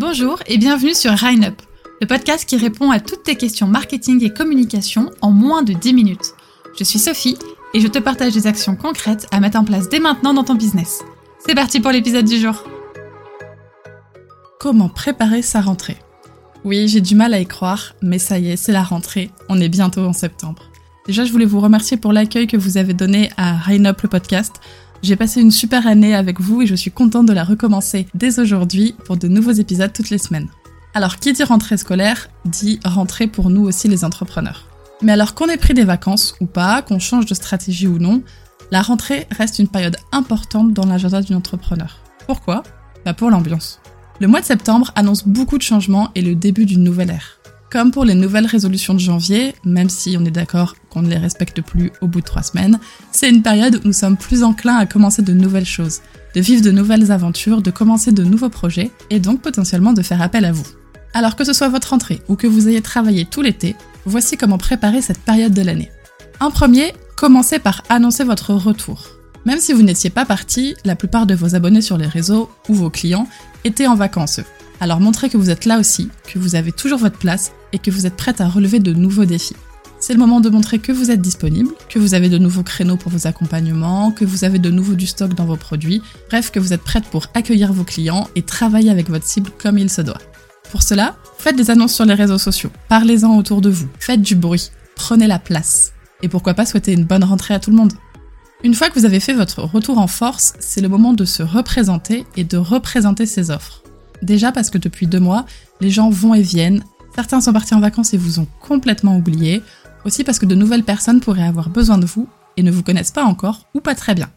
Bonjour et bienvenue sur Rhine Up, le podcast qui répond à toutes tes questions marketing et communication en moins de 10 minutes. Je suis Sophie et je te partage des actions concrètes à mettre en place dès maintenant dans ton business. C'est parti pour l'épisode du jour. Comment préparer sa rentrée? Oui, j'ai du mal à y croire, mais ça y est, c'est la rentrée, on est bientôt en septembre. Déjà, je voulais vous remercier pour l'accueil que vous avez donné à Up le podcast. J'ai passé une super année avec vous et je suis contente de la recommencer dès aujourd'hui pour de nouveaux épisodes toutes les semaines. Alors, qui dit rentrée scolaire dit rentrée pour nous aussi les entrepreneurs. Mais alors qu'on ait pris des vacances ou pas, qu'on change de stratégie ou non, la rentrée reste une période importante dans l'agenda d'une entrepreneur. Pourquoi? Bah pour l'ambiance. Le mois de septembre annonce beaucoup de changements et le début d'une nouvelle ère. Comme pour les nouvelles résolutions de janvier, même si on est d'accord qu'on ne les respecte plus au bout de trois semaines, c'est une période où nous sommes plus enclins à commencer de nouvelles choses, de vivre de nouvelles aventures, de commencer de nouveaux projets et donc potentiellement de faire appel à vous. Alors que ce soit votre rentrée ou que vous ayez travaillé tout l'été, voici comment préparer cette période de l'année. En premier, commencez par annoncer votre retour. Même si vous n'étiez pas parti, la plupart de vos abonnés sur les réseaux ou vos clients étaient en vacances. Alors montrez que vous êtes là aussi, que vous avez toujours votre place et que vous êtes prête à relever de nouveaux défis. C'est le moment de montrer que vous êtes disponible, que vous avez de nouveaux créneaux pour vos accompagnements, que vous avez de nouveau du stock dans vos produits, bref que vous êtes prête pour accueillir vos clients et travailler avec votre cible comme il se doit. Pour cela, faites des annonces sur les réseaux sociaux, parlez-en autour de vous, faites du bruit, prenez la place. Et pourquoi pas souhaiter une bonne rentrée à tout le monde Une fois que vous avez fait votre retour en force, c'est le moment de se représenter et de représenter ses offres. Déjà parce que depuis deux mois, les gens vont et viennent, certains sont partis en vacances et vous ont complètement oublié, aussi parce que de nouvelles personnes pourraient avoir besoin de vous et ne vous connaissent pas encore ou pas très bien.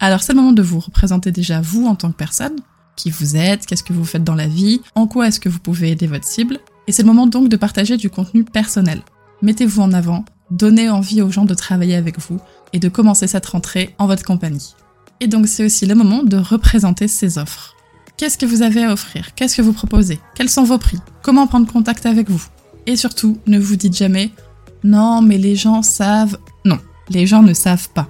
Alors c'est le moment de vous représenter déjà vous en tant que personne, qui vous êtes, qu'est-ce que vous faites dans la vie, en quoi est-ce que vous pouvez aider votre cible, et c'est le moment donc de partager du contenu personnel. Mettez-vous en avant, donnez envie aux gens de travailler avec vous et de commencer cette rentrée en votre compagnie. Et donc c'est aussi le moment de représenter ces offres. Qu'est-ce que vous avez à offrir? Qu'est-ce que vous proposez? Quels sont vos prix? Comment prendre contact avec vous? Et surtout, ne vous dites jamais non, mais les gens savent. Non, les gens ne savent pas.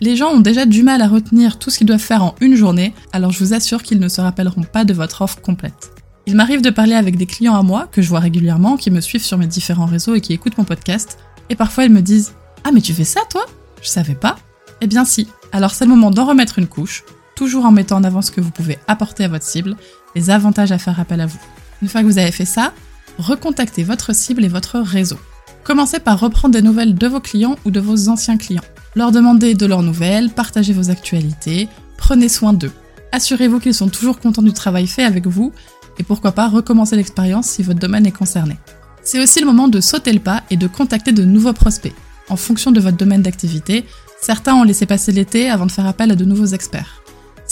Les gens ont déjà du mal à retenir tout ce qu'ils doivent faire en une journée, alors je vous assure qu'ils ne se rappelleront pas de votre offre complète. Il m'arrive de parler avec des clients à moi, que je vois régulièrement, qui me suivent sur mes différents réseaux et qui écoutent mon podcast, et parfois ils me disent Ah, mais tu fais ça toi? Je savais pas Eh bien si, alors c'est le moment d'en remettre une couche, toujours en mettant en avant ce que vous pouvez apporter à votre cible, les avantages à faire appel à vous. Une fois que vous avez fait ça, recontactez votre cible et votre réseau. Commencez par reprendre des nouvelles de vos clients ou de vos anciens clients. Leur demandez de leurs nouvelles, partagez vos actualités, prenez soin d'eux. Assurez-vous qu'ils sont toujours contents du travail fait avec vous et pourquoi pas recommencer l'expérience si votre domaine est concerné. C'est aussi le moment de sauter le pas et de contacter de nouveaux prospects. En fonction de votre domaine d'activité, certains ont laissé passer l'été avant de faire appel à de nouveaux experts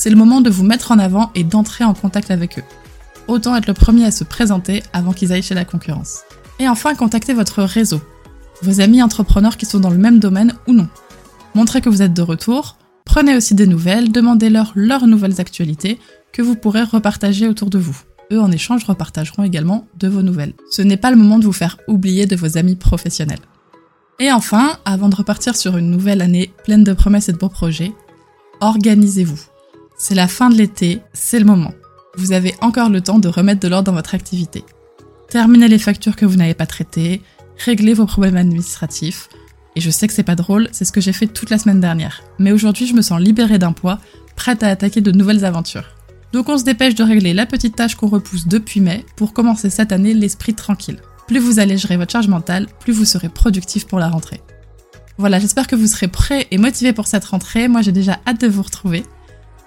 c'est le moment de vous mettre en avant et d'entrer en contact avec eux. Autant être le premier à se présenter avant qu'ils aillent chez la concurrence. Et enfin, contactez votre réseau, vos amis entrepreneurs qui sont dans le même domaine ou non. Montrez que vous êtes de retour, prenez aussi des nouvelles, demandez-leur leurs nouvelles actualités que vous pourrez repartager autour de vous. Eux, en échange, repartageront également de vos nouvelles. Ce n'est pas le moment de vous faire oublier de vos amis professionnels. Et enfin, avant de repartir sur une nouvelle année pleine de promesses et de beaux projets, organisez-vous. C'est la fin de l'été, c'est le moment. Vous avez encore le temps de remettre de l'ordre dans votre activité. Terminez les factures que vous n'avez pas traitées, réglez vos problèmes administratifs. Et je sais que c'est pas drôle, c'est ce que j'ai fait toute la semaine dernière. Mais aujourd'hui, je me sens libérée d'un poids, prête à attaquer de nouvelles aventures. Donc on se dépêche de régler la petite tâche qu'on repousse depuis mai pour commencer cette année l'esprit tranquille. Plus vous allégerez votre charge mentale, plus vous serez productif pour la rentrée. Voilà, j'espère que vous serez prêts et motivés pour cette rentrée. Moi, j'ai déjà hâte de vous retrouver.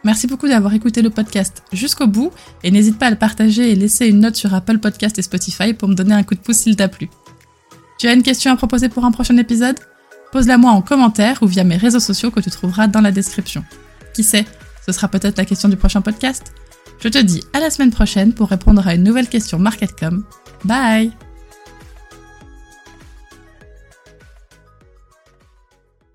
Merci beaucoup d'avoir écouté le podcast jusqu'au bout et n'hésite pas à le partager et laisser une note sur Apple Podcast et Spotify pour me donner un coup de pouce s'il t'a plu. Tu as une question à proposer pour un prochain épisode? Pose-la moi en commentaire ou via mes réseaux sociaux que tu trouveras dans la description. Qui sait, ce sera peut-être la question du prochain podcast? Je te dis à la semaine prochaine pour répondre à une nouvelle question MarketCom. Bye